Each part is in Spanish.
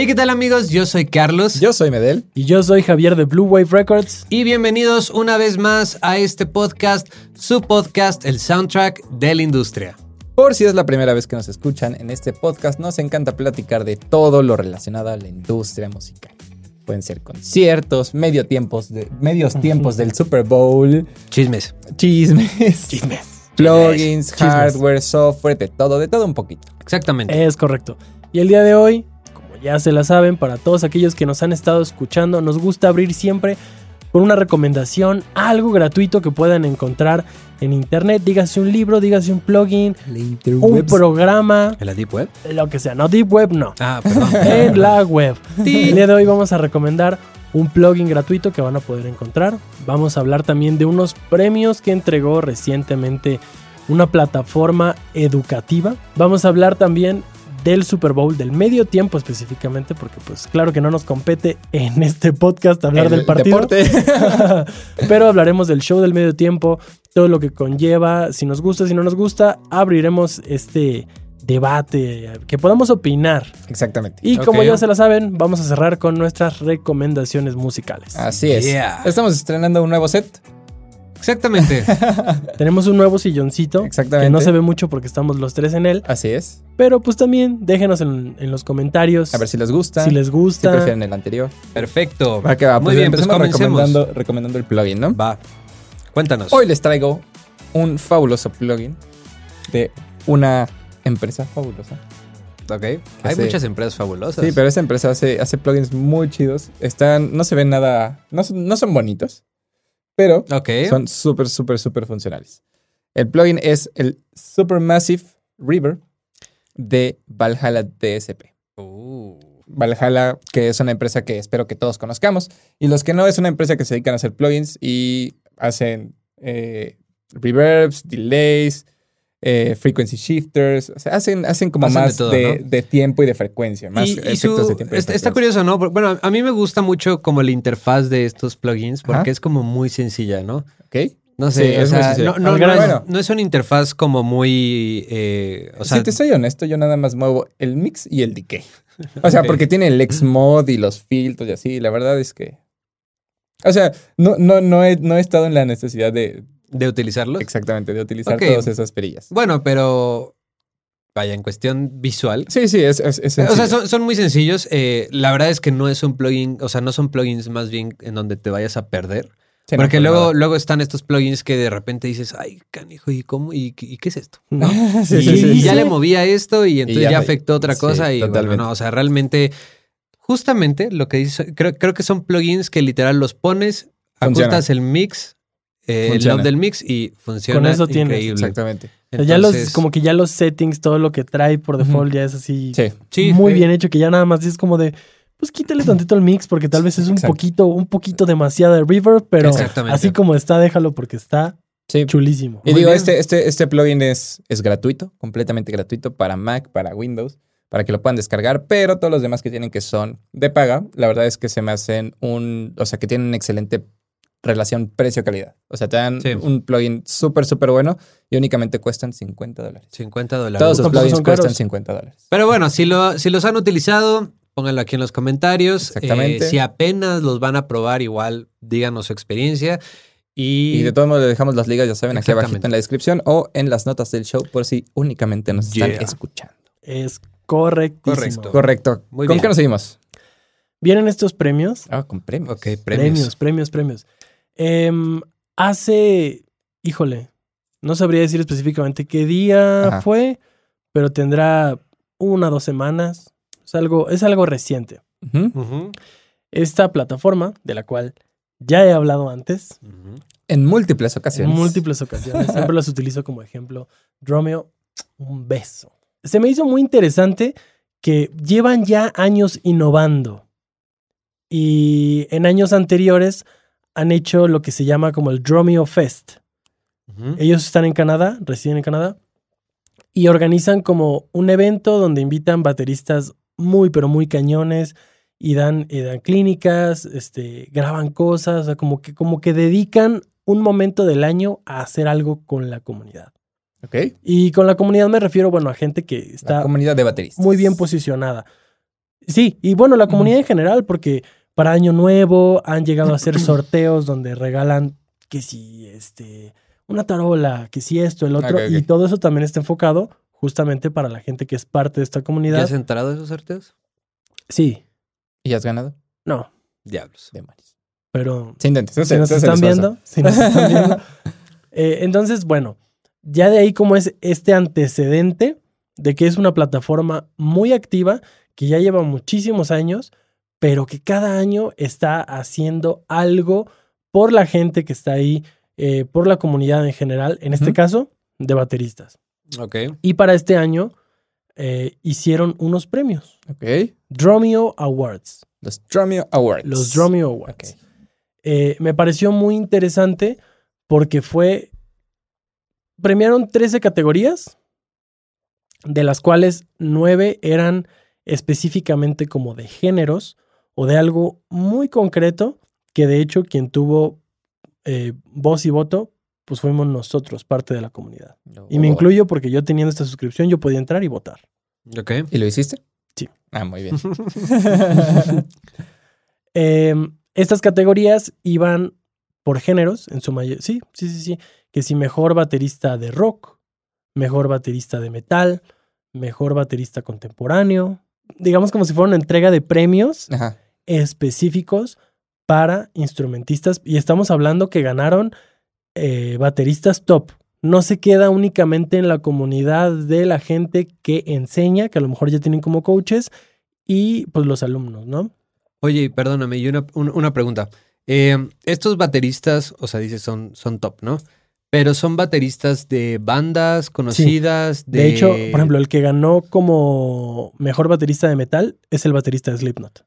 Hey, ¿qué tal amigos? Yo soy Carlos. Yo soy Medel. Y yo soy Javier de Blue Wave Records. Y bienvenidos una vez más a este podcast, su podcast, el soundtrack de la industria. Por si es la primera vez que nos escuchan en este podcast, nos encanta platicar de todo lo relacionado a la industria musical. Pueden ser conciertos, medio tiempos de, medios tiempos del Super Bowl, Chismes. chismes, Chismes. plugins, Chismes. hardware, software, de todo, de todo un poquito. Exactamente. Es correcto. Y el día de hoy, ya se la saben, para todos aquellos que nos han estado escuchando, nos gusta abrir siempre con una recomendación, algo gratuito que puedan encontrar en internet. Dígase un libro, dígase un plugin, un programa, ¿En la Deep Web? lo que sea. No Deep Web, no. Ah, perdón. en la web. El día de hoy vamos a recomendar un plugin gratuito que van a poder encontrar. Vamos a hablar también de unos premios que entregó recientemente una plataforma educativa. Vamos a hablar también del Super Bowl, del medio tiempo específicamente, porque pues claro que no nos compete en este podcast hablar El del partido. deporte. Pero hablaremos del show del medio tiempo, todo lo que conlleva, si nos gusta, si no nos gusta, abriremos este debate, que podamos opinar. Exactamente. Y como ya se la saben, vamos a cerrar con nuestras recomendaciones musicales. Así es. Yeah. Estamos estrenando un nuevo set. Exactamente. Tenemos un nuevo silloncito, Exactamente. que no se ve mucho porque estamos los tres en él, Así es. pero pues también déjenos en, en los comentarios A ver si les gusta. si les si gusta. prefieren el anterior. Perfecto. Va que va. Muy Pues bien, pues empecemos comencemos. recomendando, recomendando el plugin, ¿no? Va. Cuéntanos. Hoy les traigo un fabuloso plugin de una empresa fabulosa. Ok. Hay muchas empresas fabulosas. Sí, pero esta empresa hace, hace plugins muy chidos. Están, no se ven nada, no, no son bonitos, pero son súper, súper, súper funcionales. El plugin es el Supermassive River de Valhalla DSP. Uh. Valhalla, que es una empresa que espero que todos conozcamos. Y los que no, es una empresa que se dedican a hacer plugins y hacen eh, reverbs, delays, eh, frequency shifters. O sea, hacen, hacen como Hacen más de, todo, de- ¿no? de tiempo y de frecuencia. Más Y- y efectos su- de tiempo y está, está curioso, ¿no? Bueno, a mí me gusta mucho como la interfaz de estos plugins porque Ajá. es como muy sencilla, ¿no? ¿Ok? No Sí, sé, o sea, no, es, Bueno. no es una interfaz como muy... eh, o sea, si te soy honesto, yo nada más muevo el mix y el decay. O sea, porque tiene el Xmod y los filtros y así. La verdad es que. O sea, no, no, no, he, no he estado en la necesidad de de utilizarlos. exactamente de utilizar Ok. todas esas perillas. Bueno, pero vaya, en cuestión visual. Sí, sí, es, es, es O sea, son, son muy sencillos. eh, la verdad es que no es un plugin, o sea, no son plugins más bien en donde te vayas a perder. Sí, porque por luego, luego están estos plugins que de repente dices, ay, canijo, ¿y cómo? ¿Y, qué- y qué es esto? ¿no? Sí, y sí, ya le movía esto y entonces ya afectó otra cosa. y bueno, no, o sea, realmente, justamente lo que dice, creo, creo que son plugins que literal los pones, Funciona. ajustas el mix, eh, el del mix y funciona. Con eso tienes. increíble. Exactamente. Ya los, como que ya los settings, todo lo que trae por default ya es así Sí. sí, muy bien hecho, que ya nada más es como de, pues quítale tantito el mix, porque tal vez es un Exacto. poquito, un poquito demasiado de reverb, pero así como está, déjalo porque está Sí. chulísimo. Y Muy digo, bien. este, este, este plugin es, es gratuito, completamente gratuito para Mac, para Windows, para que lo puedan descargar, pero todos los demás que tienen que son de paga, la verdad es que se me hacen un, o sea, que tienen una excelente relación precio-calidad. O sea, te dan Sí. un plugin súper, súper bueno y únicamente cuestan 50 dólares. 50 dólares. Todos los plugins son cuestan caros. 50 dólares. Pero bueno, si, lo, si los han utilizado, pónganlo aquí en los comentarios. Exactamente. Eh, si apenas los van a probar, igual díganos su experiencia. Y, Y de todos modos, les dejamos las ligas, ya saben, aquí abajito Exactamente. en la descripción o en las notas del show por si únicamente nos están Yeah. escuchando. Es correctísimo. Correcto. Correcto. Muy ¿Con bien. qué nos seguimos? Vienen estos premios. Ah, con premios. Ok, premios. Premios, premios, premios. Em, hace, híjole, no sabría decir específicamente qué día Ajá. fue, pero tendrá una, dos semanas. Es algo, es algo reciente. Esta plataforma, de la cual ya he hablado antes. En múltiples en ocasiones. múltiples ocasiones, siempre las utilizo como ejemplo. Dromeo, un beso. Se me hizo muy interesante que llevan ya años innovando. Y en años anteriores han hecho lo que se llama como el Dromeo Fest. Ellos están en Canadá, residen en Canadá, y organizan como un evento donde invitan bateristas muy, pero muy cañones y dan, y dan clínicas, este, graban cosas, o sea, como que, como que dedican un momento del año a hacer algo con la comunidad. Ok. Y con la comunidad me refiero, bueno, a gente que La está comunidad de bateristas. muy bien posicionada. Sí, y bueno, la comunidad en general, porque para Año Nuevo han llegado a hacer sorteos donde regalan que si este una tarola, que si esto, el otro, y todo eso también está enfocado justamente para la gente que es parte de esta ¿Ya comunidad. has entrado a esos sorteos? Sí, ¿Y has ganado? no, Diablos. Demonios. pero intentes. si nos están viendo, si nos están viendo. Eh, entonces, bueno, ya de ahí como es este antecedente de que es una plataforma muy activa, que ya lleva muchísimos años, pero que cada año está haciendo algo por la gente que está ahí, eh, por la comunidad en general, en este caso, de bateristas. Ok. Y para este año eh, hicieron unos premios, Ok. Dromio Awards. Los Drumeo Awards. Los Dromio Awards. Eh, me pareció muy interesante porque fue. Premiaron 13 categorías, de las cuales 9 eran específicamente como de géneros o de algo muy concreto, que de hecho quien tuvo eh, voz y voto, pues fuimos nosotros, parte de la comunidad. Y me Oh. incluyo porque yo teniendo esta suscripción, yo podía entrar y votar. Ok. ¿Y lo hiciste? Sí. Ah, muy bien. Eh, estas categorías iban por géneros, en su mayoría. Sí, sí, sí, sí. Que si mejor baterista de rock, mejor baterista de metal, mejor baterista contemporáneo. Digamos como si fuera una entrega de premios Ajá. Específicos para instrumentistas. Y estamos hablando que ganaron eh, bateristas top. No se queda únicamente en la comunidad de la gente que enseña, que a lo mejor ya tienen como coaches, y pues los alumnos, ¿no? Oye, y perdóname, y una, un- una pregunta. Eh, estos bateristas, o sea, dices, son, son top, ¿no? Pero son bateristas de bandas conocidas, de... De hecho, por ejemplo, el que ganó como mejor baterista de metal es el baterista de Slipknot.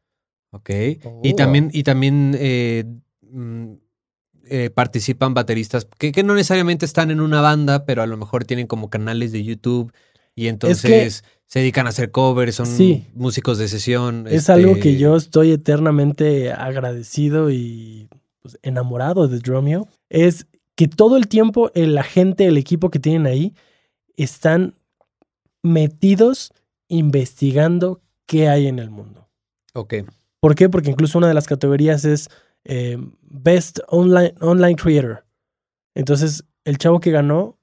Ok. Y Oh. también, y también eh, mm, eh, participan bateristas que, que no necesariamente están en una banda, pero a lo mejor tienen como canales de YouTube y entonces se dedican a hacer covers, son Sí. músicos de sesión. Es este, algo que yo estoy eternamente agradecido y pues, enamorado de Dromio. Es que todo el tiempo la gente, el equipo que tienen ahí, están metidos investigando qué hay en el mundo. Ok. ¿Por qué? Porque incluso una de las categorías es eh, Best Online, Online Creator. Entonces, el chavo que ganó,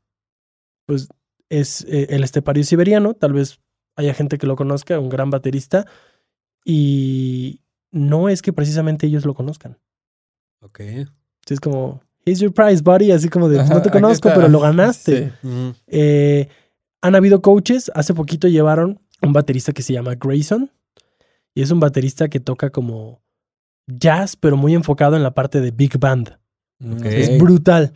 pues es eh, el estepario siberiano. Tal vez haya gente que lo conozca, un gran baterista. Y no es que precisamente ellos lo conozcan. Ok. Sí, Es como, here's your prize, buddy. Así como de, "Pues, no te conozco, pero lo ganaste. Sí. Eh, han habido coaches. Hace poquito llevaron un baterista que se llama Grayson. Y es un baterista que toca como jazz, pero muy enfocado en la parte de big band. Es brutal.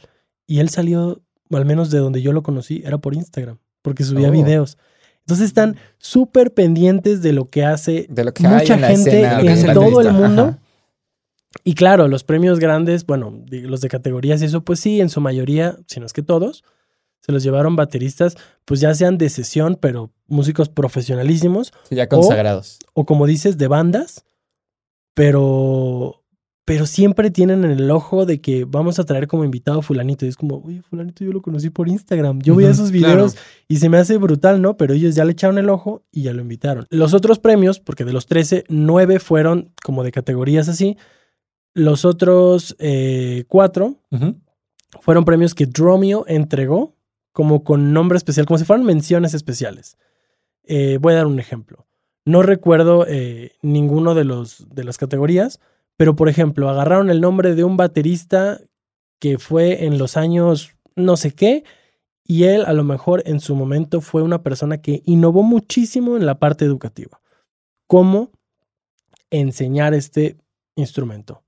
Y él salió, al menos de donde yo lo conocí, era por Instagram, porque subía Oh. videos. Entonces están súper pendientes de lo que hace De lo que Mucha en gente escena, en todo el mundo. Ajá. Y claro, los premios grandes, bueno, los de categorías y eso, pues sí, en su mayoría, si no es que todos, se los llevaron bateristas, pues ya sean de sesión, pero músicos profesionalísimos, Sí, ya consagrados. o como dices, de bandas, pero, pero siempre tienen en el ojo de que vamos a traer como invitado a fulanito. Y es como, oye, fulanito yo lo conocí por Instagram. Yo veía Ujú, esos claro. videos y se me hace brutal, ¿no? Pero ellos ya le echaron el ojo y ya lo invitaron. Los otros premios, porque de los 13, 9 fueron como de categorías así. Los otros eh, cuatro fueron premios que Dromio entregó como con nombre especial, como si fueran menciones especiales. Eh, voy a dar un ejemplo. No recuerdo eh, ninguno de, los, de las categorías, pero por ejemplo, agarraron el nombre de un baterista que fue en los años no sé qué, y él a lo mejor en su momento fue una persona que innovó muchísimo en la parte educativa. Cómo enseñar este instrumento.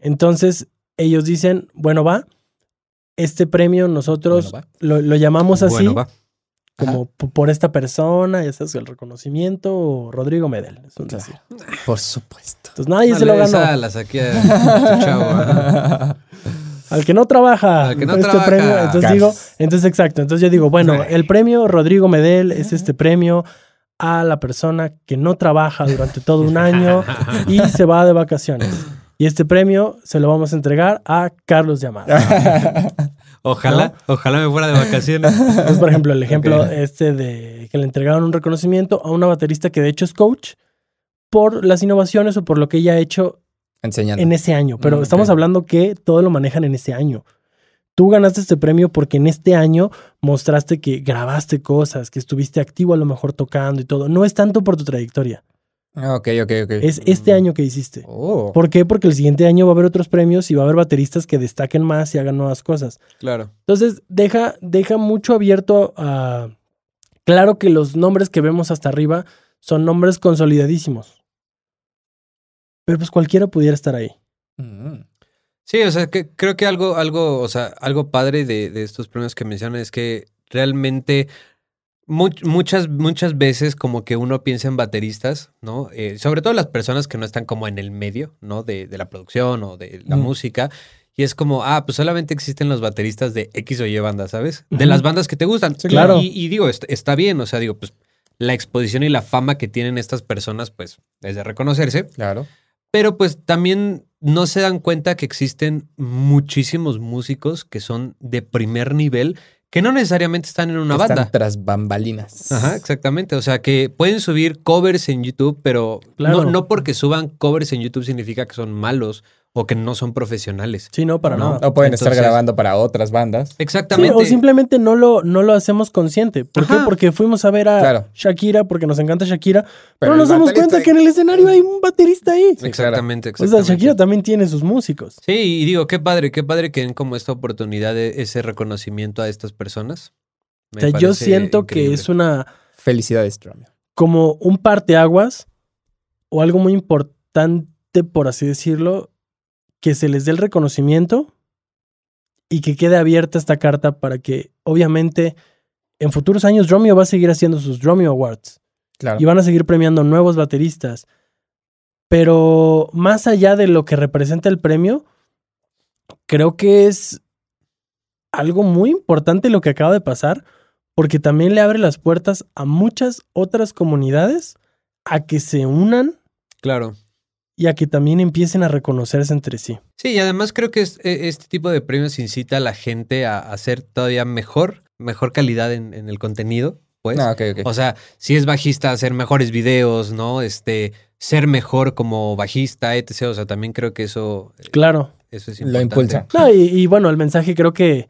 Entonces, ellos dicen, bueno, va, este premio nosotros Bueno, lo, lo llamamos así, Bueno, va. como por esta persona, ya sabes, el reconocimiento, o Rodrigo Medel. es un Claro. Por supuesto. Entonces, nadie se lo ganó. saqué a chavo. ajá. Al que no trabaja. Al que no con este trabaja. premio. Entonces Gas. digo, entonces exacto. Entonces yo digo, bueno, el premio Rodrigo Medel es este premio a la persona que no trabaja durante todo un año y se va de vacaciones. Y este premio se lo vamos a entregar a Carlos Llamada. Ojalá, ojalá me fuera de vacaciones. Entonces, por ejemplo, el ejemplo este de que le entregaron un reconocimiento a una baterista que de hecho es coach, por las innovaciones o por lo que ella ha hecho Enseñando. en ese año. Pero Mm, estamos hablando que todo lo manejan en ese año. Tú ganaste este premio porque en este año mostraste que grabaste cosas, que estuviste activo a lo mejor tocando y todo. No es tanto por tu trayectoria, Ok, ok, ok. es este año que hiciste. Oh. ¿Por qué? Porque el siguiente año va a haber otros premios y va a haber bateristas que destaquen más y hagan nuevas cosas. Claro. Entonces, deja, deja mucho abierto a... Claro que los nombres que vemos hasta arriba son nombres consolidadísimos. Pero pues cualquiera pudiera estar ahí. Mm. Sí, o sea, que creo que algo, algo, o sea, algo padre de, de estos premios que mencionan es que realmente mu- muchas, muchas veces como que uno piensa en bateristas, ¿no? Eh, sobre todo las personas que no están como en el medio, ¿no? De, de la producción o de la música. Y es como, ah, pues solamente existen los bateristas de X o Y banda, ¿sabes? De las bandas que te gustan. Sí, claro. Y, y digo, est- está bien, o sea, digo, pues la exposición y la fama que tienen estas personas, pues es de reconocerse. Claro. Pero pues también no se dan cuenta que existen muchísimos músicos que son de primer nivel que no necesariamente están en una Están banda. tras bambalinas. Ajá, exactamente. O sea, que pueden subir covers en YouTube, pero Claro. no, no porque suban covers en YouTube significa que son malos o que no son profesionales. Sí, no, para No. nada. O pueden estar grabando para otras bandas. Sí, Exactamente. o simplemente no lo, no lo hacemos consciente. ¿Por qué? Porque fuimos a ver a Claro. Shakira, porque nos encanta Shakira, pero, el nos damos cuenta que en el escenario hay un baterista ahí. Sí, Exactamente, O sea, exactamente. Shakira también tiene sus músicos. Sí, y digo, qué padre, qué padre que den como esta oportunidad de ese reconocimiento a estas personas. O sea, yo siento que es una Felicidades, Drumeo. como un parteaguas o algo muy importante, por así decirlo, que se les dé el reconocimiento y que quede abierta esta carta para que, obviamente, en futuros años Dromio va a seguir haciendo sus Dromio Awards Claro. y van a seguir premiando nuevos bateristas. Pero más allá de lo que representa el premio, creo que es algo muy importante lo que acaba de pasar, porque también le abre las puertas a muchas otras comunidades a que se unan Claro. Y a que también empiecen a reconocerse entre sí. Sí, y además creo que es- e- este tipo de premios incita a la gente a hacer todavía mejor, mejor calidad en, en el contenido, pues. No, ok. O sea, si es bajista, hacer mejores videos, ¿no? Este, ser mejor como bajista, etc. O sea, también creo que eso, Claro. eso es Lo importante. impulsa. No, y, y bueno, el mensaje creo que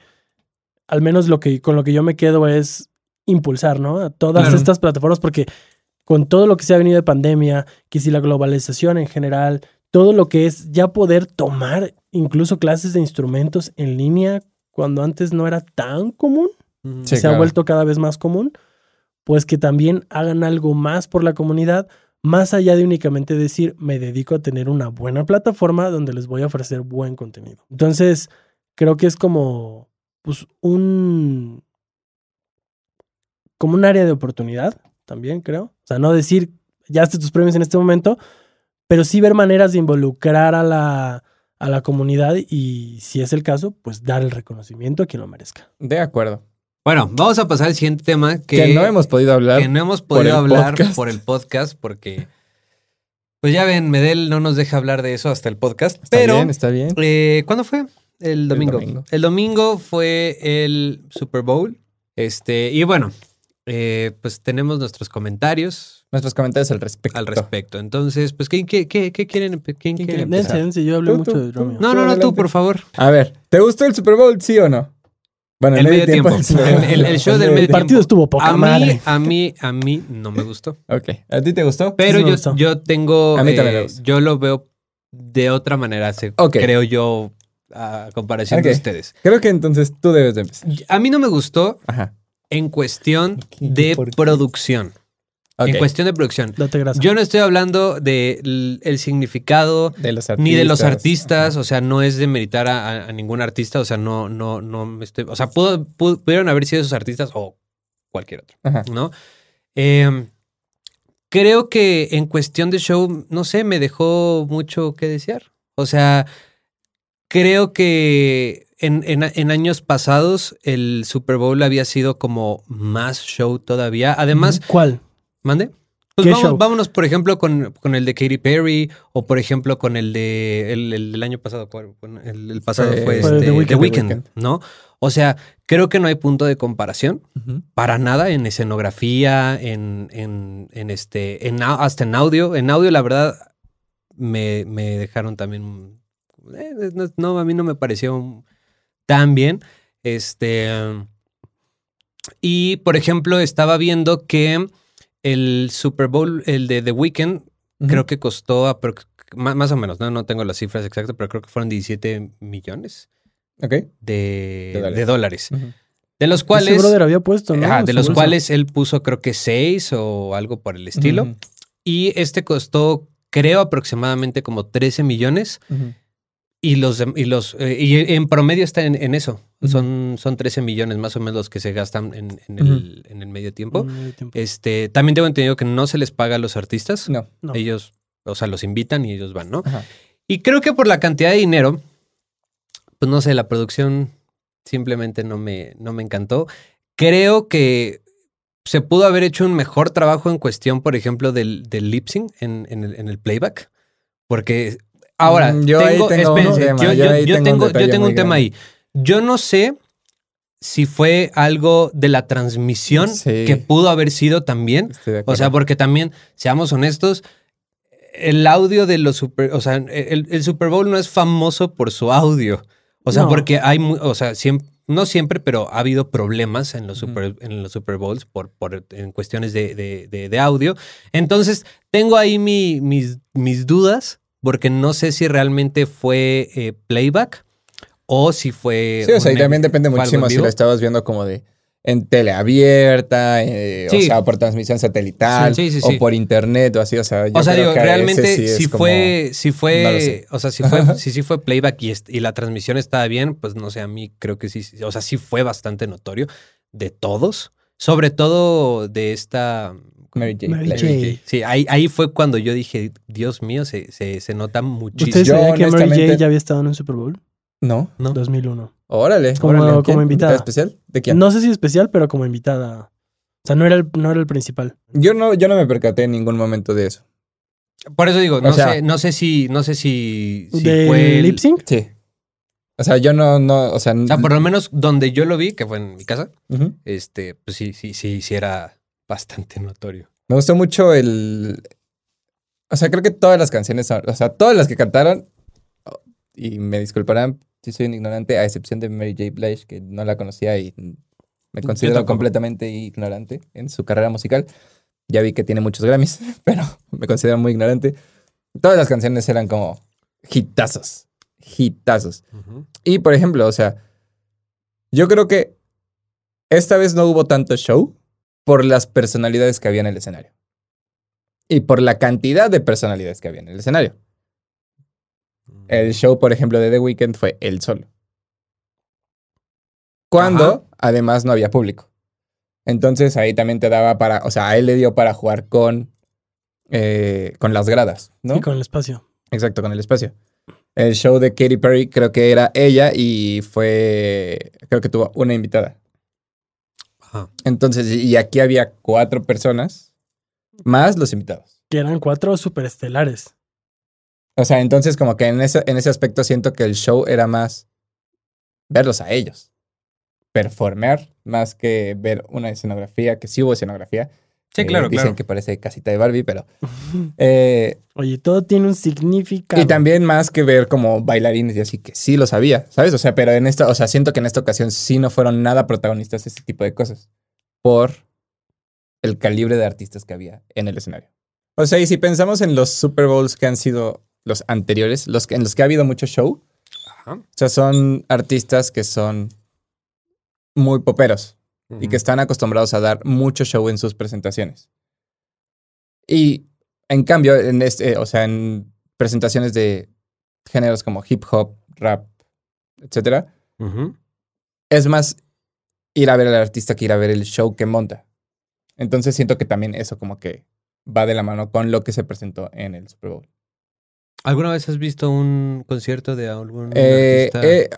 al menos lo que con lo que yo me quedo es impulsar, ¿no? A todas Claro. estas plataformas, porque con todo lo que se ha venido de pandemia, que si la globalización en general, todo lo que es ya poder tomar incluso clases de instrumentos en línea cuando antes no era tan común. Sí, se ha vuelto cada vez más común, pues que también hagan algo más por la comunidad, más allá de únicamente decir, me dedico a tener una buena plataforma donde les voy a ofrecer buen contenido. Entonces, creo que es como, pues, un, como un área de oportunidad, también creo. O sea, no decir, ya esté tus premios en este momento, pero sí ver maneras de involucrar a la, a la comunidad y, si es el caso, pues dar el reconocimiento a quien lo merezca. De acuerdo. Bueno, vamos a pasar al siguiente tema que, Que, no hemos podido hablar. que no hemos podido el hablar podcast. por el podcast porque, pues ya ven, Medel no nos deja hablar de eso hasta el podcast. Está pero, bien, está bien. eh, ¿cuándo fue? El domingo. domingo. El domingo fue el Super Bowl. Este, y bueno, eh, pues tenemos nuestros comentarios Nuestros comentarios al respecto. al respecto. Entonces, pues, ¿quién, qué, qué, qué quieren? ¿Quién ¿Quién quiere quiere empezar? Dense, dense, yo hablé Tú, mucho tú, de. Romeo. No, no, no, tú, por favor. A ver, ¿te gustó el Super Bowl, sí o no? Bueno, El medio tiempo. El- el- el show del El medio partido tiempo. estuvo poca A mí, madre. a mí, a mí no me gustó. Ok. ¿A ti te gustó? Pero Sí yo, gustó. yo tengo. A mí también eh, gustó. yo lo veo de otra manera, se- creo yo, a comparación de ustedes. Creo que entonces tú debes de empezar. A mí no me gustó Ajá. En cuestión de producción. En cuestión de producción. Yo no estoy hablando del el significado De los artistas. ni de los artistas, o sea, no es de meritar a, a- a ningún artista, o sea, no, no, no me estoy, o sea, pudo- pudieron haber sido esos artistas o cualquier otro, Ajá. ¿no? Eh, creo que en cuestión de show, no sé, me dejó mucho que desear. O sea, creo que en, en- en años pasados el Super Bowl había sido como más show todavía. Además, ¿Cuál? ¿mande? Pues vamos, vámonos, por ejemplo, con, el de Katy Perry o, por ejemplo, con el de el, año pasado. El, pasado fue, este, The, Weeknd, ¿no? O sea, creo que no hay punto de comparación para nada en escenografía, en, en, este, en, hasta en audio. En audio, la verdad, me, me dejaron también. Eh, no, a mí no me pareció tan bien. Este. Y, por ejemplo, estaba viendo que el Super Bowl, el de The Weeknd, creo que costó más, o menos, ¿no? no tengo las cifras exactas, pero creo que fueron 17 millones de, dólares. De los cuales. había puesto, ¿no? de los cuales él puso, creo que 6 o algo por el estilo. Y este costó, creo, aproximadamente como 13 millones. Y los, y los eh, y en promedio está en, eso. son, son 13 millones más o menos los que se gastan en, el, medio tiempo. Este, también tengo entendido que no se les paga a los artistas. No. Ellos, o sea, los invitan y ellos van, ¿no? Y creo que por la cantidad de dinero, pues no sé, la producción simplemente no me, no me encantó. Creo que se pudo haber hecho un mejor trabajo en cuestión, por ejemplo, del, del lip sync en, el, en el playback. Porque Ahora, yo tengo, tengo un tema, yo, tengo, un, tema ahí. Yo no sé si fue algo de la transmisión que pudo haber sido también. O sea, porque también, seamos honestos, el audio de los Super, o sea, el, Super Bowl no es famoso por su audio. O sea, porque hay, o sea, no siempre, pero ha habido problemas en los Super, en los Super Bowls por, por, en cuestiones de, de, audio. Entonces, tengo ahí mi, mis, mis dudas porque no sé si realmente fue eh, playback o si fue. Sí, o sea, y también depende muchísimo si lo estabas viendo como de en tele abierta, eh, o sea, por transmisión satelital, o por internet, o así, o sea, yo o sea, digo, realmente si fue, si fue, o sea, si fue, si sí fue playback y, y, la transmisión estaba bien, pues no sé, a mí creo que sí, o sea, sí fue bastante notorio de todos, sobre todo de esta Mary J. Sí, ahí, ahí fue cuando yo dije, Dios mío, se, se, se nota muchísimo. ¿Usted sabía que Mary J ya había estado en un Super Bowl? No. No. 2001. Órale. Como, como invitada. especial? ¿De quién? No sé si especial, pero como invitada. O sea, no era el, no era el principal. Yo no, yo no me percaté en ningún momento de eso. Por eso digo, no, sé, no sé si, no sé si, si ¿De fue lip sync? Sí. O sea, yo no, no, o sea, o sea, por lo menos donde yo lo vi, que fue en mi casa, este, pues sí, sí, sí, sí era bastante notorio. Me gustó mucho el. O sea, creo que todas las canciones, o sea, todas las que cantaron, y me disculparán si soy un ignorante, a excepción de Mary J. Blige, que no la conocía y me considero completamente ignorante en su carrera musical. Ya vi que tiene muchos Grammys, pero me considero muy ignorante. Todas las canciones eran como hitazos, hitazos. Y por ejemplo, o sea, yo creo que esta vez no hubo tanto show por las personalidades que había en el escenario. Y por la cantidad de personalidades que había en el escenario. El mm. show, por ejemplo, de The Weeknd fue él solo. Cuando, además, no había público. Entonces ahí también te daba para, o sea, a él le dio para jugar con, eh, con las gradas, ¿no? Y con el espacio. Exacto, con el espacio. El show de Katy Perry creo que era ella y fue, creo que tuvo una invitada. Entonces, y aquí había cuatro personas más los invitados. Que eran cuatro superestelares. O sea, entonces como que en ese, en ese aspecto siento que el show era más verlos a ellos. Performer más que ver una escenografía, que sí hubo escenografía. Sí, claro, Dicen que parece casita de Barbie, pero... Eh, Oye, todo tiene un significado. Y también más que ver como bailarines y así, que sí lo sabía, ¿sabes? O sea, pero en esta, o sea, siento que en esta ocasión sí no fueron nada protagonistas de ese tipo de cosas. Por el calibre de artistas que había en el escenario. O sea, y si pensamos en los Super Bowls que han sido los anteriores, los que, en los que ha habido mucho show, o sea, son artistas que son muy poperos y que están acostumbrados a dar mucho show en sus presentaciones. Y en cambio, en este, o sea, en presentaciones de géneros como hip hop, rap, etcétera, es más ir a ver al artista que ir a ver el show que monta. Entonces siento que también eso como que va de la mano con lo que se presentó en el Super Bowl. ¿Alguna vez has visto un concierto de algún eh, artista? Eh,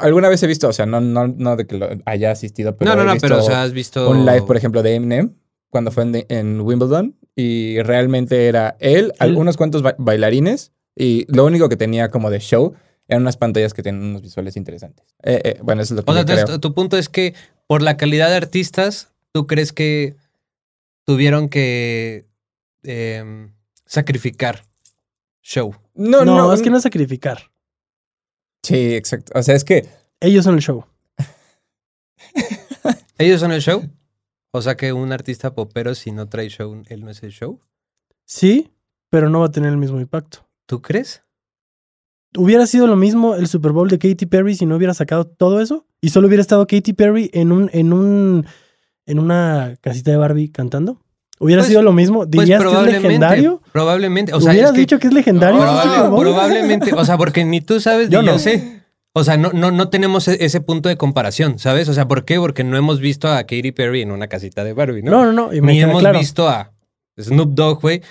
alguna vez he visto, o sea, no, no, no de que lo haya asistido, pero. No, no, no, pero o sea, has visto. Un live, por ejemplo, de Eminem cuando fue en, Wimbledon y realmente era él, algunos cuantos bailarines y lo único que tenía como de show eran unas pantallas que tienen unos visuales interesantes. Eh, eh, bueno, eso es lo que o sea, tu punto es que por la calidad de artistas, ¿tú crees que tuvieron que em, sacrificar show? No, no, es que no sacrificar. Sí, exacto. O sea, es que... Ellos son el show. ¿Ellos son el show? O sea que un artista popero si no trae show, él no es el show. Sí, pero no va a tener el mismo impacto. ¿Tú crees? ¿Hubiera sido lo mismo el Super Bowl de Katy Perry si no hubiera sacado todo eso? ¿Y solo hubiera estado Katy Perry en un, en un, en una casita de Barbie cantando? ¿Hubiera pues, sido lo mismo? Pues ¿Dirías que es legendario? Probablemente. O sea, ¿Hubieras dicho que es legendario? probablemente. O sea, porque ni tú sabes, yo no sé. O sea, no, no, no tenemos e-, ese punto de comparación, ¿sabes? O sea, ¿por qué? Porque no hemos visto a Katy Perry en una casita de Barbie, ¿no? No, no, no. Y Ni hemos visto a Snoop Dogg, güey,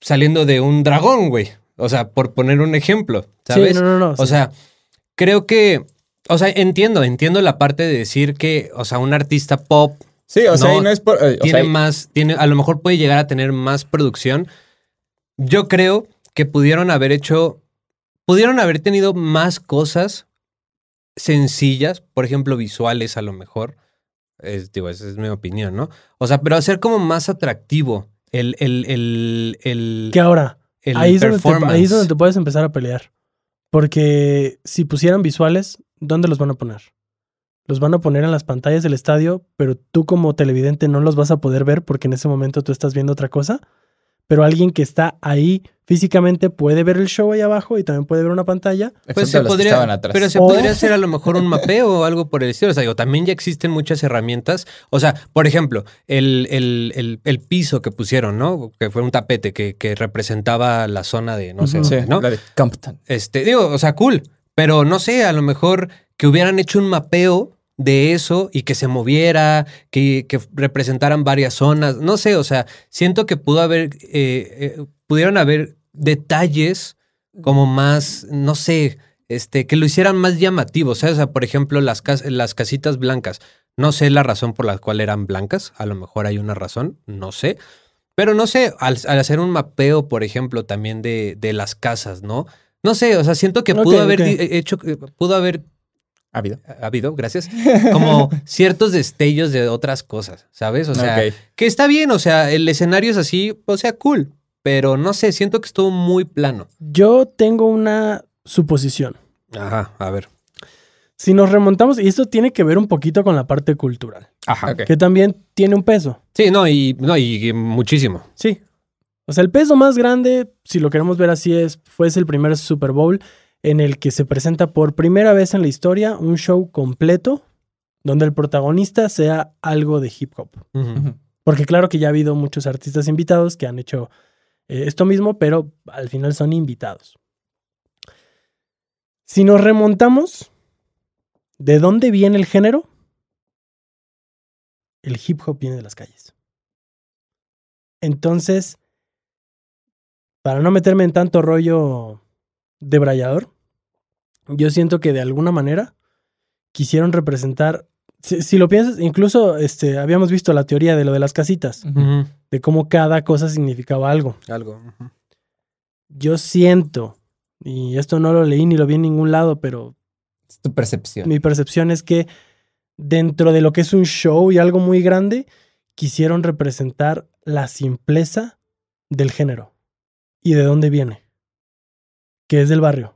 saliendo de un dragón, güey. O sea, por poner un ejemplo, ¿sabes? Sí, no, no, no. O sea, creo que, o sea, entiendo, entiendo la parte de decir que, o sea, un artista pop. Sí, o sea, no es por. Eh, tiene más, tiene, a lo mejor puede llegar a tener más producción. Yo creo que pudieron haber hecho pudieron haber tenido más cosas sencillas, por ejemplo, visuales a lo mejor. Es, digo, esa es mi opinión, ¿no? O sea, pero hacer como más atractivo el... el, el, el que ahora, ahí, te, ahí es donde te puedes empezar a pelear. Porque si pusieran visuales, ¿dónde los van a poner? Los van a poner en las pantallas del estadio, pero tú como televidente no los vas a poder ver porque en ese momento tú estás viendo otra cosa pero alguien que está ahí físicamente puede ver el show ahí abajo y también puede ver una pantalla. Pues se podría, pero se podría hacer a lo mejor un mapeo o algo por el estilo. O sea, digo, también ya existen muchas herramientas. O sea, por ejemplo, el, el, el, piso que pusieron, ¿no? Que fue un tapete que, que representaba la zona de, no sé, ¿no? La de Compton. Este, digo, o sea, cool. Pero no sé, a lo mejor que hubieran hecho un mapeo de eso y que se moviera, que, que, representaran varias zonas. No sé, o sea, siento que pudo haber, eh, eh, pudieron haber detalles como más, no sé, este, que lo hicieran más llamativo. O sea, por ejemplo, las, las casitas blancas. No sé la razón por la cual eran blancas. A lo mejor hay una razón, no sé. Pero no sé, al, hacer un mapeo, por ejemplo, también de, de, las casas, ¿no? No sé, o sea, siento que pudo haber hecho, pudo haber ha habido. Ha habido, gracias. Como ciertos destellos de otras cosas, ¿sabes? O sea, que está bien, o sea, el escenario es así, o sea, cool. Pero no sé, siento que estuvo muy plano. Yo tengo una suposición. Ajá, a ver. Si nos remontamos, y esto tiene que ver un poquito con la parte cultural. Ajá. Que también tiene un peso. Sí, no, y, no, y muchísimo. Sí. O sea, el peso más grande, si lo queremos ver así, es, fue el primer Super Bowl en el que se presenta por primera vez en la historia un show completo donde el protagonista sea algo de hip hop. Porque claro que ya ha habido muchos artistas invitados que han hecho eh, esto mismo, pero al final son invitados. Si nos remontamos, ¿de dónde viene el género? El hip hop viene de las calles. Entonces, para no meterme en tanto rollo debrayador, yo siento que de alguna manera quisieron representar, si, lo piensas, incluso este, habíamos visto la teoría de lo de las casitas, de cómo cada cosa significaba algo. Algo. Yo siento, y esto no lo leí ni lo vi en ningún lado, pero... Es tu percepción. Mi percepción es que dentro de lo que es un show y algo muy grande, quisieron representar la simpleza del género y de dónde viene, que es del barrio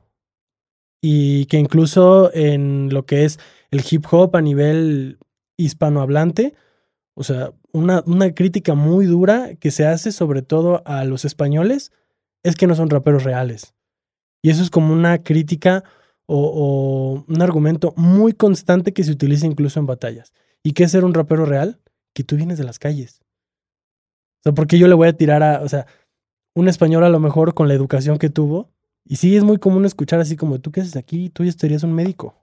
y que incluso en lo que es el hip hop a nivel hispanohablante, o sea, una, una, crítica muy dura que se hace sobre todo a los españoles es que no son raperos reales. Y eso es como una crítica o, un argumento muy constante que se utiliza incluso en batallas. ¿Y qué es ser un rapero real? Que tú vienes de las calles. O sea, porque yo le voy a tirar a, o sea, un español a lo mejor con la educación que tuvo, y sí es muy común escuchar así como, ¿tú qué haces aquí? Tú ya estarías un médico.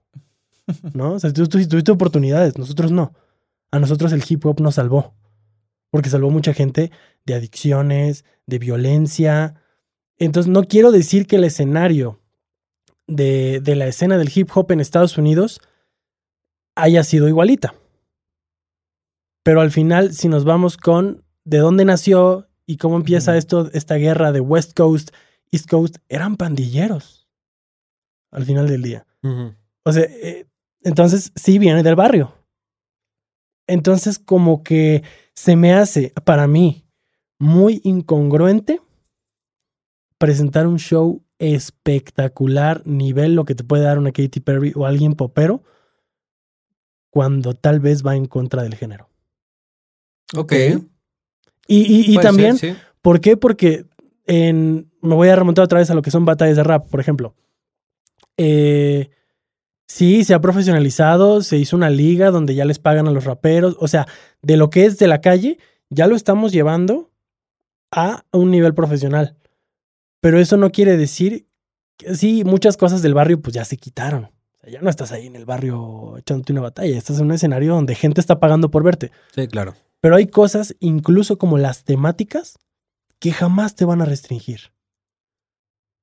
¿No? O sea, tú, tuviste oportunidades, nosotros no. A nosotros el hip hop nos salvó. Porque salvó mucha gente de adicciones, de violencia. Entonces, no quiero decir que el escenario de, de la escena del hip hop en Estados Unidos haya sido igualita. Pero al final, si nos vamos con de dónde nació y cómo empieza esto, esta guerra de West Coast, East Coast, eran pandilleros al final del día. O sea, eh, entonces sí viene del barrio. Entonces como que se me hace, para mí, muy incongruente presentar un show espectacular, nivel lo que te puede dar una Katy Perry o alguien popero, cuando tal vez va en contra del género. Ok. Y, también, ¿por qué? Porque en, me voy a remontar otra vez a lo que son batallas de rap, por ejemplo. Eh, sí, se ha profesionalizado, se hizo una liga donde ya les pagan a los raperos, o sea, de lo que es de la calle, ya lo estamos llevando a un nivel profesional. Pero eso no quiere decir que sí, muchas cosas del barrio pues ya se quitaron. ya no estás ahí en el barrio echándote una batalla, estás en un escenario donde gente está pagando por verte. Sí, claro. Pero hay cosas, incluso como las temáticas, que jamás te van a restringir.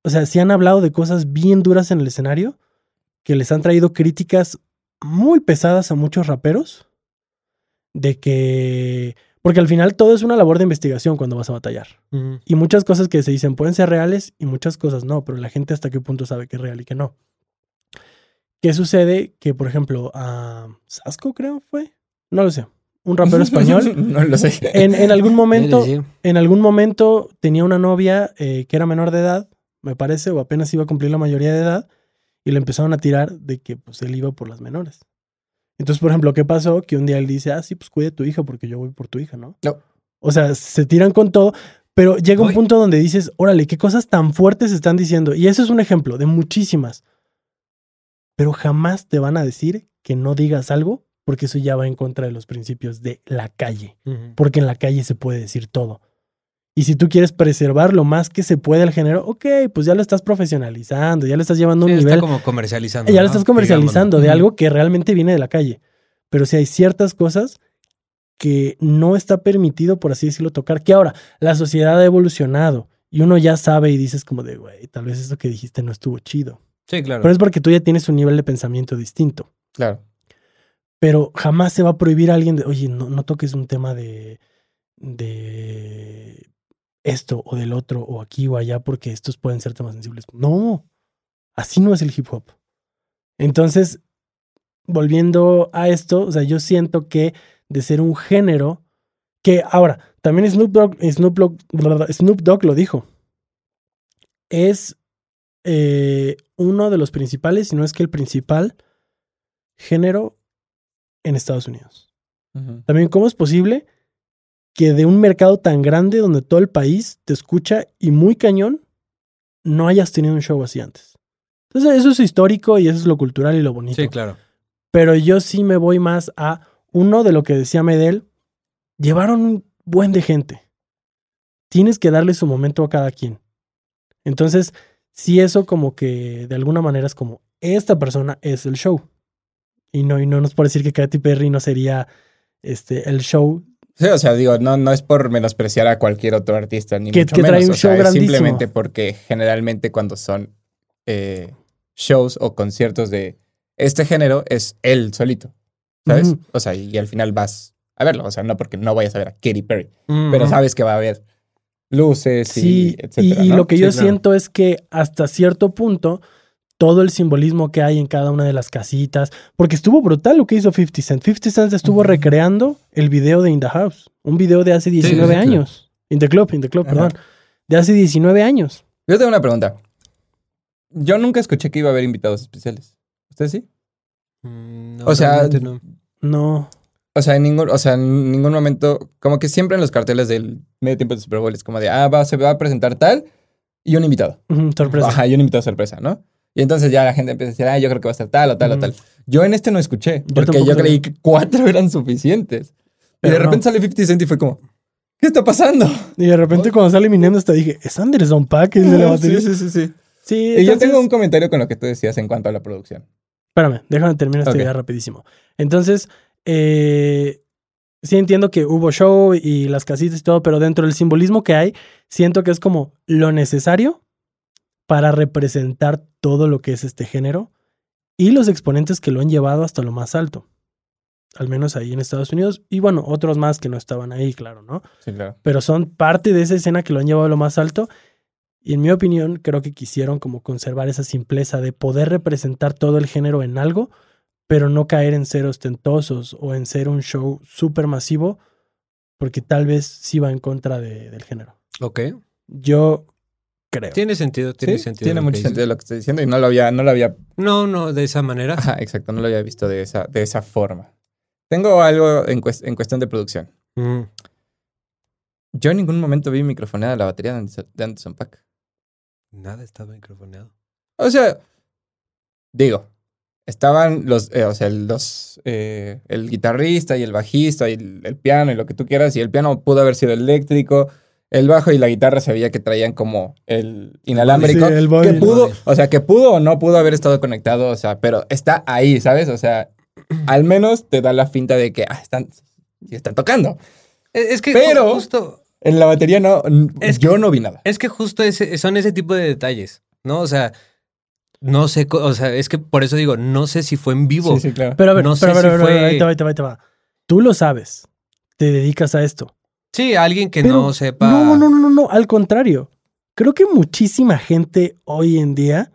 O sea, si han hablado de cosas bien duras en el escenario, que les han traído críticas muy pesadas a muchos raperos, de que... Porque al final todo es una labor de investigación cuando vas a batallar. Y muchas cosas que se dicen pueden ser reales y muchas cosas no, pero la gente hasta qué punto sabe que es real y que no. ¿Qué sucede? Que, por ejemplo, a Sasco creo fue. No lo sé un rapero español. no lo sé. En, algún momento, en algún momento tenía una novia eh, que era menor de edad, me parece, o apenas iba a cumplir la mayoría de edad, y le empezaron a tirar de que pues él iba por las menores. Entonces, por ejemplo, ¿qué pasó? Que un día él dice, ah, sí, pues cuide a tu hija porque yo voy por tu hija, ¿no? No. O sea, se tiran con todo, pero llega un punto donde dices, órale, qué cosas tan fuertes están diciendo. Y eso es un ejemplo de muchísimas. Pero jamás te van a decir que no digas algo porque eso ya va en contra de los principios de la calle, porque en la calle se puede decir todo. Y si tú quieres preservar lo más que se puede el género, ok, pues ya lo estás profesionalizando, ya lo estás llevando a un nivel. Está como comercializando. Ya lo estás comercializando de algo que realmente viene de la calle. Pero si hay ciertas cosas que no está permitido, por así decirlo, tocar, que ahora la sociedad ha evolucionado y uno ya sabe y dices como de, güey, tal vez eso que dijiste no estuvo chido. Sí, claro. Pero es porque tú ya tienes un nivel de pensamiento distinto. Claro pero jamás se va a prohibir a alguien de, oye, no, no toques un tema de, de esto o del otro o aquí o allá porque estos pueden ser temas sensibles. No, así no es el hip hop. Entonces, volviendo a esto, o sea, yo siento que de ser un género, que ahora, también Snoop Dogg, Snoop Dogg, Snoop Dogg lo dijo, es eh, uno de los principales, si no es que el principal género en Estados Unidos. También, ¿cómo es posible que de un mercado tan grande donde todo el país te escucha y muy cañón, no hayas tenido un show así antes? Entonces, eso es histórico y eso es lo cultural y lo bonito. Sí, claro. Pero yo sí me voy más a uno de lo que decía Medel. Llevaron un buen de gente. Tienes que darle su momento a cada quien. Entonces, si eso como que de alguna manera es como, esta persona es el show. Y no, y no nos puede decir que Katy Perry no sería este, el show. Sí, o sea, digo, no, no es por menospreciar a cualquier otro artista, ni mucho menos. o sea, es simplemente porque generalmente cuando son eh, shows o conciertos de este género es él solito, ¿sabes? O sea, y, al final vas a verlo. O sea, no porque no vayas a ver a Katy Perry, pero sabes que va a haber luces y etcétera. Y, lo que yo siento es que hasta cierto punto todo el simbolismo que hay en cada una de las casitas, porque estuvo brutal lo que hizo 50 Cent. 50 Cent estuvo recreando el video de In the House, un video de hace 19 años. In the Club, In the Club, perdón. De hace 19 años. Yo tengo una pregunta. Yo nunca escuché que iba a haber invitados especiales. ¿Usted sí? Mm, o sea, no. O sea, en ningún, o sea, en ningún momento, como que siempre en los carteles del medio tiempo de Super Bowl es como de, ah, va, se va a presentar tal y un invitado. sorpresa. Ajá, y un invitado sorpresa, ¿no? Y entonces ya la gente empieza a decir, ah, yo creo que va a ser tal o tal o tal. Yo en este no escuché, porque yo, creí que cuatro eran suficientes. y de repente sale 50 Cent y fue como, ¿qué está pasando? Y de repente cuando sale Minendo hasta dije, es Anderson Paak el de la batería. Sí, sí, sí, sí. y yo tengo un comentario con lo que tú decías en cuanto a la producción. Espérame, déjame terminar esta idea rapidísimo. Entonces, eh, sí entiendo que hubo show y las casitas y todo, pero dentro del simbolismo que hay, siento que es como lo necesario para representar todo lo que es este género y los exponentes que lo han llevado hasta lo más alto. al menos ahí en Estados Unidos, y bueno, otros más que no estaban ahí, claro, ¿no? Sí, claro. Pero son parte de esa escena que lo han llevado a lo más alto. Y en mi opinión, creo que quisieron como conservar esa simpleza de poder representar todo el género en algo, pero no caer en ser ostentosos o en ser un show súper masivo, porque tal vez sí va en contra de- del género. Ok. Yo creo. Tiene sentido, tiene Sí, sentido. tiene mucho dices. sentido lo que estoy diciendo y no lo había, no lo había, No, no, de esa manera. ajá, exacto, no lo había visto de esa, de esa forma. Tengo algo en, cues- en cuestión de producción. Mm. Yo en ningún momento vi microfoneada la batería de Anderson- de Anderson Paak. Nada estaba microfoneado. O sea, digo, estaban los, eh, o sea, los, eh, el guitarrista y el bajista y el, el piano y lo que tú quieras, y el piano pudo haber sido eléctrico, el bajo y la guitarra se veía que traían como el inalámbrico, Sí, el que pudo, o sea, que pudo o no pudo haber estado conectado, o sea, pero está ahí, ¿sabes? O sea, al menos te da la finta de que ah, están, están tocando. Es que Pero- justo, En la batería no, Es yo no vi nada. es que justo ese, son ese tipo de detalles, ¿no? O sea, no sé, o sea, es que por eso digo, no sé si fue en vivo. Sí, sí, claro. Pero a ver, No pero, sé a ver, si a ver, a ver, fue- ahí te va, ahí te va, ahí te va. Tú lo sabes. Te dedicas a esto. Sí, alguien que Pero no sepa. No, no, no, no, no. Al contrario. Creo que muchísima gente hoy en día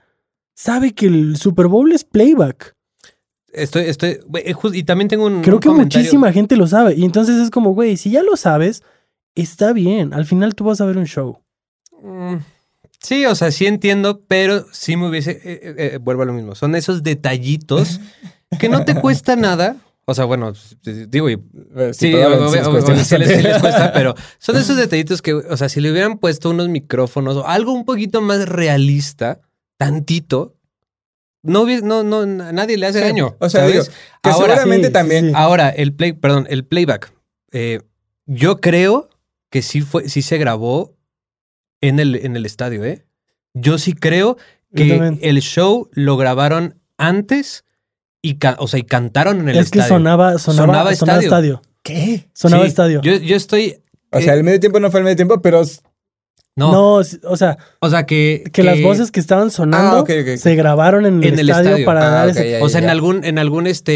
sabe que el Super Bowl es playback. Estoy, estoy, eh, y también tengo un. Creo un que comentario. muchísima gente lo sabe. Y entonces es como, güey, si ya lo sabes, está bien. Al final tú vas a ver un show. Mm, Sí, o sea, sí entiendo, pero sí me hubiese. eh, eh, vuelvo a lo mismo. Son esos detallitos que no te cuesta nada. O sea, bueno, digo, y Eh, Sí, sí les cuesta ob- sí les, sí bastante. les cuesta, pero son esos detallitos que, o sea, si le hubieran puesto unos micrófonos o algo un poquito más realista, tantito, no, no, no, na- nadie le hace Sí, daño. o sea, digo, Que ahora, seguramente sí, también. ahora, el play, perdón, el playback. eh, yo creo que sí fue, sí se grabó en el, en el estadio, ¿eh? Yo sí creo que el show lo grabaron antes y, o sea, y cantaron en el es que estadio. sonaba, sonaba, Sonaba sonaba estadio. estadio. ¿Qué? Sonaba Sí, estadio. Yo, yo estoy. O sea, eh, el medio tiempo no fue el medio tiempo, pero. no, no, o sea, o sea que. que, las voces que estaban sonando Ah, se grabaron en el, En el estadio, estadio. para Ah, dar ese. ya, O sea, ya, en algún, en algún este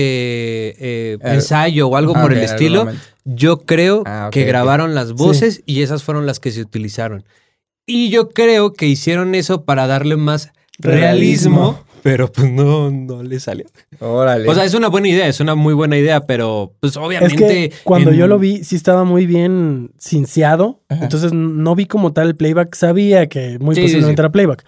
eh, ensayo o algo Ah, por el estilo, yo creo Ah, que grabaron las voces y esas fueron las que se utilizaron. Y yo creo que hicieron eso para darle más realismo, Realismo. Pero pues no, no le salió. Órale. O sea, es una buena idea, es una muy buena idea, pero pues Es obviamente. que cuando en- yo lo vi, sí estaba muy bien cinciado. Ajá. Entonces no vi como tal el playback. Sabía que muy Sí, sí, posiblemente sí. era playback.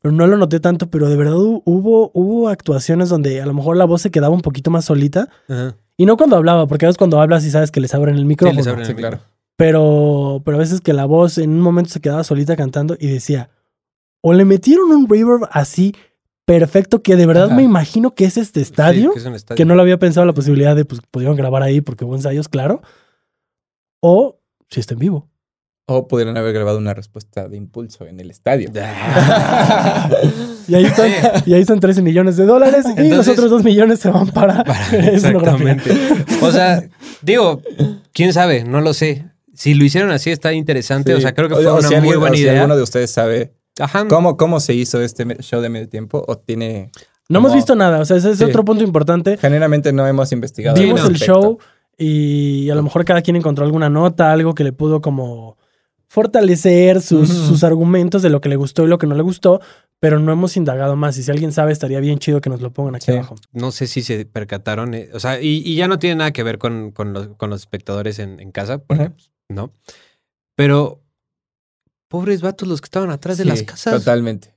Pero no lo noté tanto. Pero de verdad hu- hubo, hubo actuaciones donde a lo mejor la voz se quedaba un poquito más solita. Ajá. Y no cuando hablaba, porque a veces cuando hablas y sabes que les abren el Sí, micrófono. les abren Sí, el claro. micro. Pero, pero a veces que la voz en un momento se quedaba solita cantando y decía, o le metieron un reverb así perfecto que de verdad Ajá. me imagino que es este estadio, Sí, que es un estadio. que no lo había pensado la posibilidad de, pues, pudieron grabar ahí porque hubo ensayos, claro. O si está en vivo. O pudieron haber grabado una respuesta de impulso en el estadio. Y ahí están, y ahí están 13 millones de dólares y los otros 2 millones se van para. Exactamente. O sea, digo, quién sabe, no lo sé. Si lo hicieron así está interesante. O sea, creo que fue O- o una si muy alguien- buena o si idea. alguno de ustedes sabe Ajá. cómo, cómo se hizo este show de medio tiempo o tiene... No hemos visto nada, o sea, ese es Sí. otro punto importante. Generalmente no hemos investigado. Vimos el show y a lo mejor cada quien encontró alguna nota, algo que le pudo como fortalecer sus, sus argumentos de lo que le gustó y lo que no le gustó, pero no hemos indagado más. Y si alguien sabe, estaría bien chido que nos lo pongan aquí Sí. abajo. No sé si se percataron. eh, o sea, y, y ya no tiene nada que ver con, con los, con los espectadores en, en casa, pues, no. Pero, pobres vatos los que estaban atrás de las casas. Totalmente.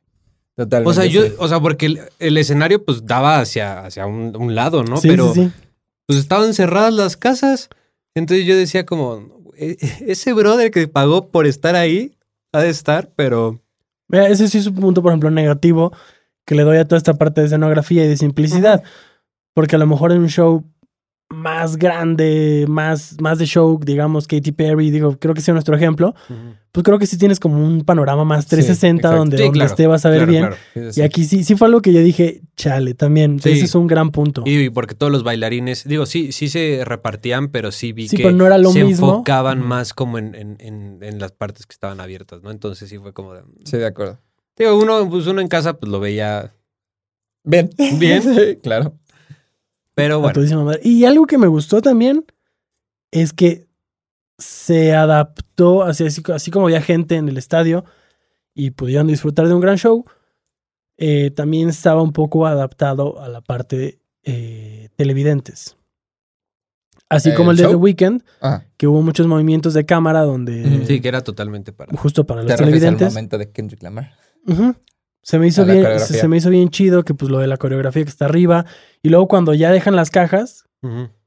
Totalmente. O sea, yo, o sea, porque el, el escenario pues daba hacia, hacia un, un lado, ¿no? Sí, Pero sí, sí. pues estaban cerradas las casas. Entonces yo decía como, "E- ese brother que pagó por estar ahí, ha de estar, pero... Mira, ese sí es un punto, por ejemplo, negativo que le doy a toda esta parte de escenografía y de simplicidad. Porque a lo mejor en un show más grande, más, más de show, digamos, Katy Perry, digo, creo que sea nuestro ejemplo, pues creo que sí tienes como un panorama más 360 exacto. donde, Sí, donde claro, esté vas a ver claro, bien. claro. Sí, sí, Y aquí sí, sí fue algo que yo dije, chale, también. Sí. Ese es un gran punto. Y porque todos los bailarines, digo, sí, sí se repartían, pero sí vi Sí, que no era lo se mismo. enfocaban más como en, en, en, en las partes que estaban abiertas, ¿no? Entonces sí fue como de... Sí, de acuerdo. Digo, uno, pues uno en casa pues lo veía Bien. Bien. Claro. Pero bueno. Y algo que me gustó también es que se adaptó, así, así, como había gente en el estadio y pudieron disfrutar de un gran show, eh, también estaba un poco adaptado a la parte eh, televidentes. Así como el de The Weeknd, ah. que hubo muchos movimientos de cámara donde... Sí, que era totalmente para... Justo para los televidentes. el momento de Kendrick Lamar. Se me hizo bien, se, me hizo bien chido que pues lo de la coreografía que está arriba. Y luego cuando ya dejan las cajas,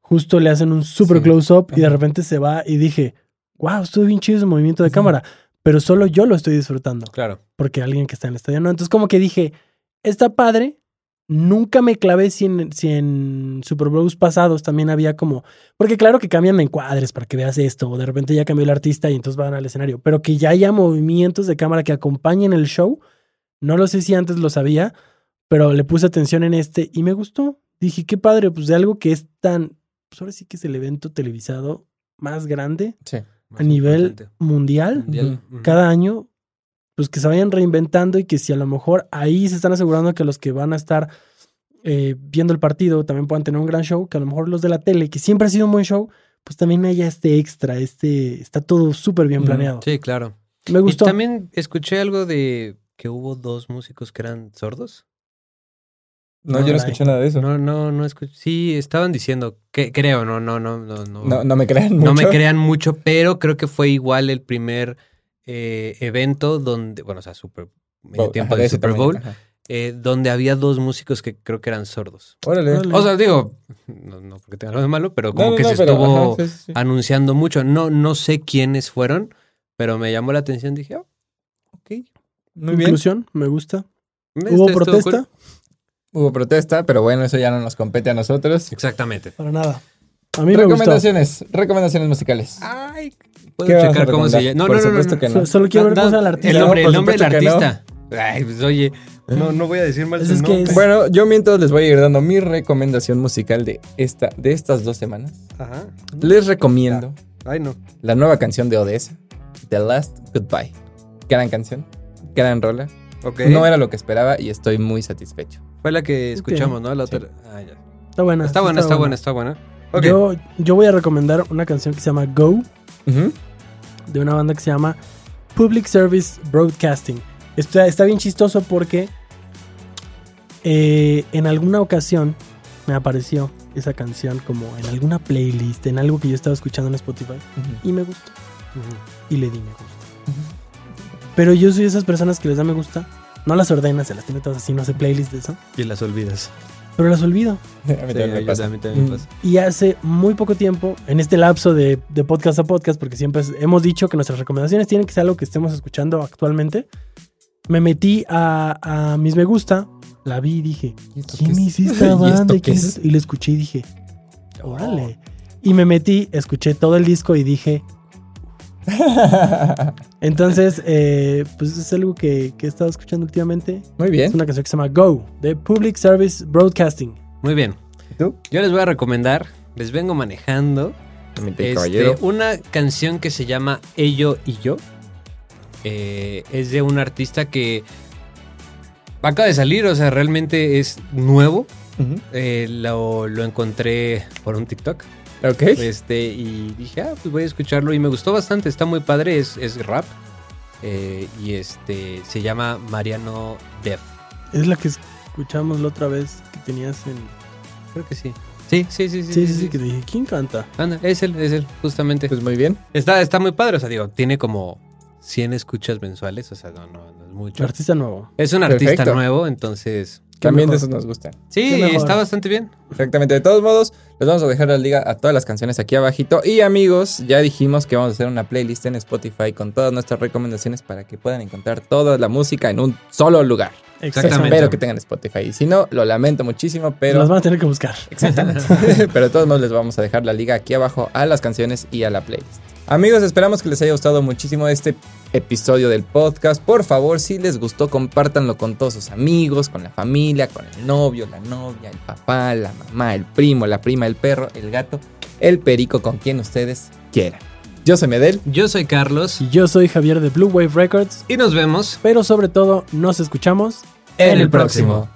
justo le hacen un super close-up y de repente se va y dije, wow, estuvo bien chido ese movimiento de cámara. Pero solo yo lo estoy disfrutando. Claro. Porque alguien que está en el estadio no. Entonces como que dije, está padre, Nunca me clavé si en, si en Super Bowls pasados también había como. Porque claro que cambian encuadres para que veas esto, o de repente ya cambió el artista y entonces van al escenario. Pero que ya haya movimientos de cámara que acompañen el show, no lo sé si antes lo sabía, pero le puse atención en este y me gustó. Dije, qué padre, pues de algo que es tan. Pues ahora sí que es el evento televisado más grande a nivel mundial. Cada año pues que se vayan reinventando y que si a lo mejor ahí se están asegurando que los que van a estar eh, viendo el partido también puedan tener un gran show, que a lo mejor los de la tele, que siempre ha sido un buen show, pues también haya este extra, este, está todo súper bien planeado. Sí, claro. Me gustó. Y también escuché algo de que hubo dos músicos que eran sordos. No, yo no escuché nada de eso. No, no, no escuché. Sí, estaban diciendo que creo, no, no, no, no, no. No, me crean mucho. No me crean mucho, pero creo que fue igual el primer eh, evento donde, bueno, o sea, super, medio tiempo de Super Bowl, eh, donde había dos músicos que creo que eran sordos. Órale. O sea, digo, no, porque tenga algo de malo, pero como que se estuvo anunciando mucho. No, no sé quiénes fueron, pero me llamó la atención. Dije, oh. Muy bien. Inclusión, me gusta. ¿Hubo protesta? Hubo protesta, pero bueno, eso ya no nos compete a nosotros. Exactamente. Para nada. A mí recomendaciones, me gustó. recomendaciones musicales. Ay, puedo checar cómo se llama. No, no, no, que no. Solo quiero ver cómo se llama el artista. El nombre, el nombre del artista. Ay, pues oye, no, no voy a decir mal su nombre. Bueno, yo mientras les voy a ir dando mi recomendación musical de esta, de estas dos semanas. Ajá. Les recomiendo. Ay, no. La nueva canción de Odessa, The Last Goodbye. Gran canción, gran rola. Okay. No era lo que esperaba y estoy muy satisfecho. Fue la que escuchamos, ¿no? La otra. Ah, ya. Está buena. Está buena, está, buena, está buena. Yo, yo voy a recomendar una canción que se llama Go de una banda que se llama Public Service Broadcasting. Está, está bien chistoso porque eh, en alguna ocasión me apareció esa canción como en alguna playlist, en algo que yo estaba escuchando en Spotify y me gustó. Y le di me gusta. Pero yo soy de esas personas que les da me gusta, no las ordenas, se las tiene todas así, no hace playlist de eso. Y las olvidas. Pero las olvido. Y hace muy poco tiempo, en este lapso de, podcast a podcast, porque siempre hemos dicho que nuestras recomendaciones tienen que ser algo que estemos escuchando actualmente, me metí a, mis me gusta, la vi y dije, ¿quién hiciste banda? ¿Y, y le escuché y dije, órale. Y me metí, escuché todo el disco y dije, Entonces, eh, pues es algo que, he estado escuchando últimamente. Muy bien. Es una canción que se llama Go, de Public Service Broadcasting. Muy bien. tú? Yo les voy a recomendar, les vengo manejando este, una canción que se llama Ello y Yo. Eh, es de un artista que acaba de salir, o sea, realmente es nuevo. Eh, lo, lo encontré por un TikTok. Ok. Este, y dije, ah, pues voy a escucharlo. Y me gustó bastante, está muy padre, es, es rap. Eh, y este, se llama Mariano Dev. Es la que escuchamos la otra vez que tenías en. Creo que sí. Sí, sí, sí, sí. Sí, sí, sí, que dije, ¿quién canta? Anda, es él, es él, justamente. Pues muy bien. Está, está muy padre, o sea, digo, tiene como 100 escuchas mensuales, o sea, no, no, no es mucho. Artista nuevo. Es un artista nuevo, entonces también de esos nos gustan. Sí, está bastante bien. Exactamente. De todos modos, les vamos a dejar la liga a todas las canciones aquí abajito. Y amigos, ya dijimos que vamos a hacer una playlist en Spotify con todas nuestras recomendaciones para que puedan encontrar toda la música en un solo lugar. Exactamente. Espero que tengan Spotify. Y si no, lo lamento muchísimo, pero... Los van a tener que buscar. Exactamente. pero de todos modos les vamos a dejar la liga aquí abajo a las canciones y a la playlist. Amigos, esperamos que les haya gustado muchísimo este episodio del podcast. Por favor, si les gustó, compártanlo con todos sus amigos, con la familia, con el novio, la novia, el papá, la mamá, el primo, la prima, el perro, el gato, el perico, con quien ustedes quieran. Yo soy Medel. Yo soy Carlos. Y yo soy Javier de Blue Wave Records. Y nos vemos. Pero sobre todo, nos escuchamos en, el próximo.